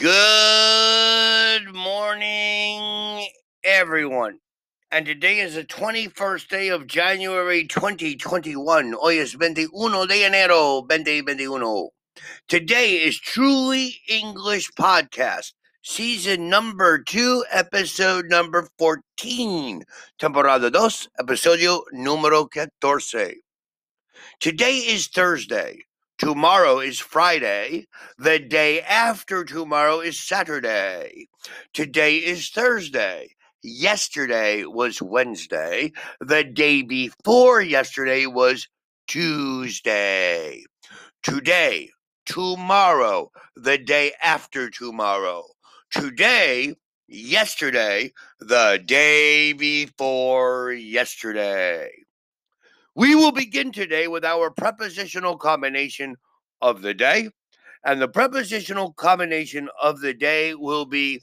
Good morning, everyone. And today is the 21st day of January 2021. Hoy es 21 de enero 2021. Today is Truly English Podcast, season number 2, episode number 14, temporada dos, episodio número 14. Today is Thursday. Tomorrow is Friday. The day after tomorrow is Saturday. Today is Thursday. Yesterday was Wednesday. The day before yesterday was Tuesday. Today, tomorrow, the day after tomorrow. Today, yesterday, the day before yesterday. We will begin today with our prepositional combination of the day. And the prepositional combination of the day will be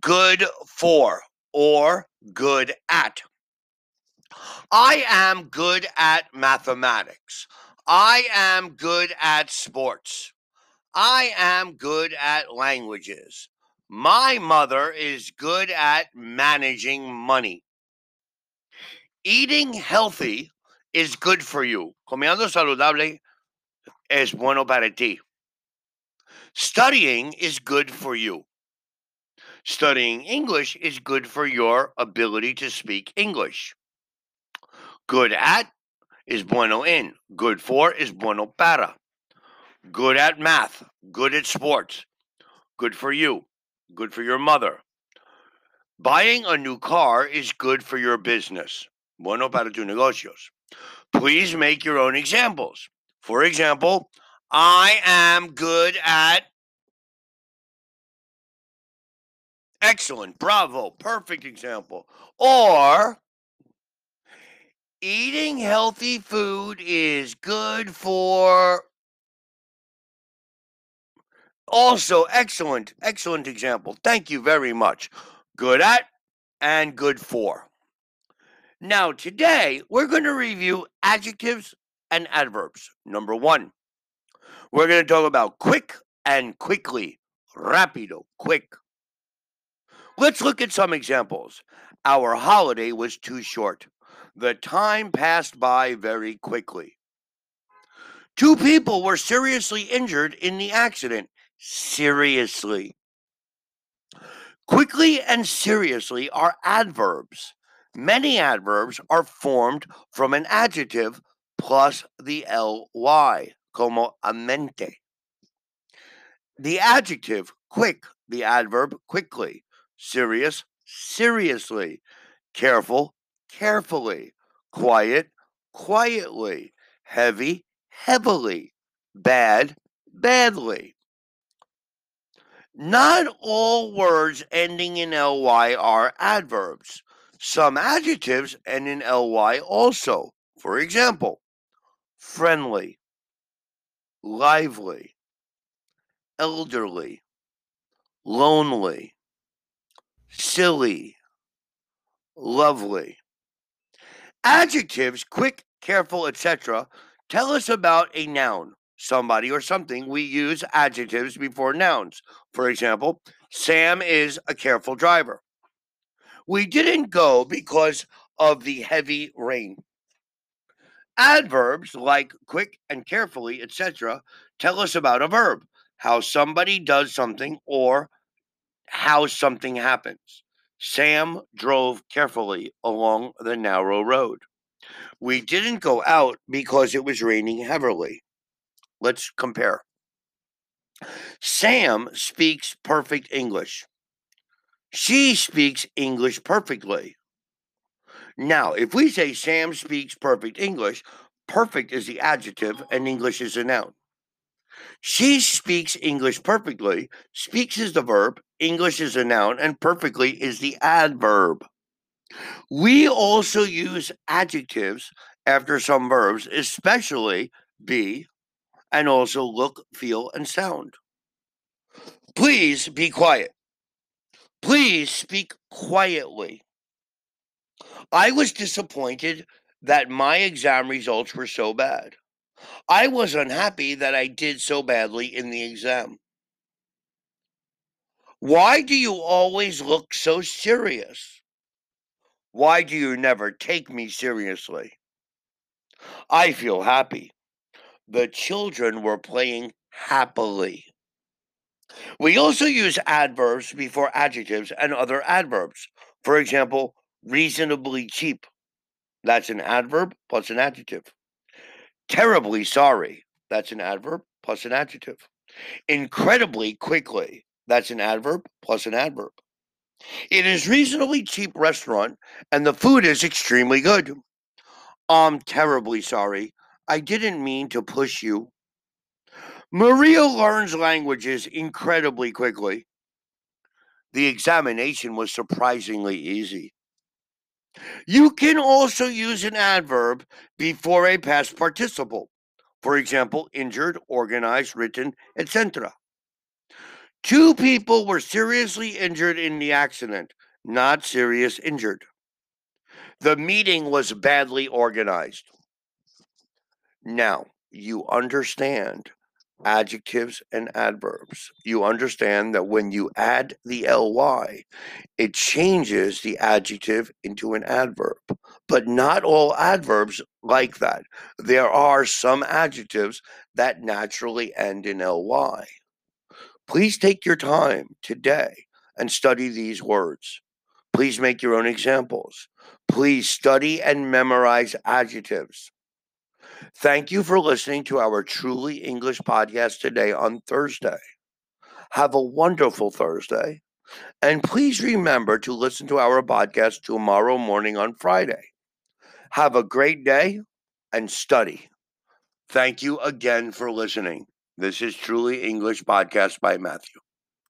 good for or good at. I am good at mathematics. I am good at sports. I am good at languages. My mother is good at managing money. Eating healthy is good for you. Comiendo saludable es bueno para ti. Studying is good for you. Studying English is good for your ability to speak English. Good at is bueno in. Good for is bueno para. Good at math. Good at sports. Good for you. Good for your mother. Buying a new car is good for your business. Bueno para tus negocios. Please make your own examples. For example, I am good at. Excellent, bravo, perfect example. Or eating healthy food is good for. Also, excellent, excellent example. Thank you very much. Good at and good for. Now, today we're going to review adjectives and adverbs. Number one, we're going to talk about quick and quickly. Rápido, quick. Let's look at some examples. Our holiday was too short. The time passed by very quickly. Two people were seriously injured in the accident. Seriously. Quickly and seriously are adverbs. Many adverbs are formed from an adjective plus the ly, como amente. The adjective quick, the adverb quickly, serious, seriously, careful, carefully, quiet, quietly, heavy, heavily, bad, badly. Not all words ending in ly are adverbs. Some adjectives end in ly also. For example, friendly, lively, elderly, lonely, silly, lovely. Adjectives, quick, careful, etc., tell us about a noun, somebody or something. We use adjectives before nouns. For example, Sam is a careful driver. We didn't go because of the heavy rain. Adverbs like quick and carefully, etc., tell us about a verb, how somebody does something or how something happens. Sam drove carefully along the narrow road. We didn't go out because it was raining heavily. Let's compare. Sam speaks perfect English. She speaks English perfectly. Now, if we say Sam speaks perfect English, perfect is the adjective and English is a noun. She speaks English perfectly. Speaks is the verb, English is a noun, and perfectly is the adverb. We also use adjectives after some verbs, especially be and also look, feel, and sound. Please be quiet. Please speak quietly. I was disappointed that my exam results were so bad. I was unhappy that I did so badly in the exam. Why do you always look so serious? Why do you never take me seriously? I feel happy. The children were playing happily. We also use adverbs before adjectives and other adverbs. For example, reasonably cheap. That's an adverb plus an adjective. Terribly sorry. That's an adverb plus an adjective. Incredibly quickly. That's an adverb plus an adverb. It is reasonably cheap restaurant and the food is extremely good. I'm terribly sorry. I didn't mean to push you. Maria learns languages incredibly quickly. The examination was surprisingly easy. You can also use an adverb before a past participle. For example, injured, organized, written, etc. Two people were seriously injured in the accident, not serious injured. The meeting was badly organized. Now, you understand adjectives and adverbs. You understand that when you add the ly, it changes the adjective into an adverb. But not all adverbs like that. There are some adjectives that naturally end in ly. Please take your time today and study these words. Please make your own examples. Please study and memorize adjectives. Thank you for listening to our Truly English podcast today on Thursday. Have a wonderful Thursday. And please remember to listen to our podcast tomorrow morning on Friday. Have a great day and study. Thank you again for listening. This is Truly English Podcast by Matthew.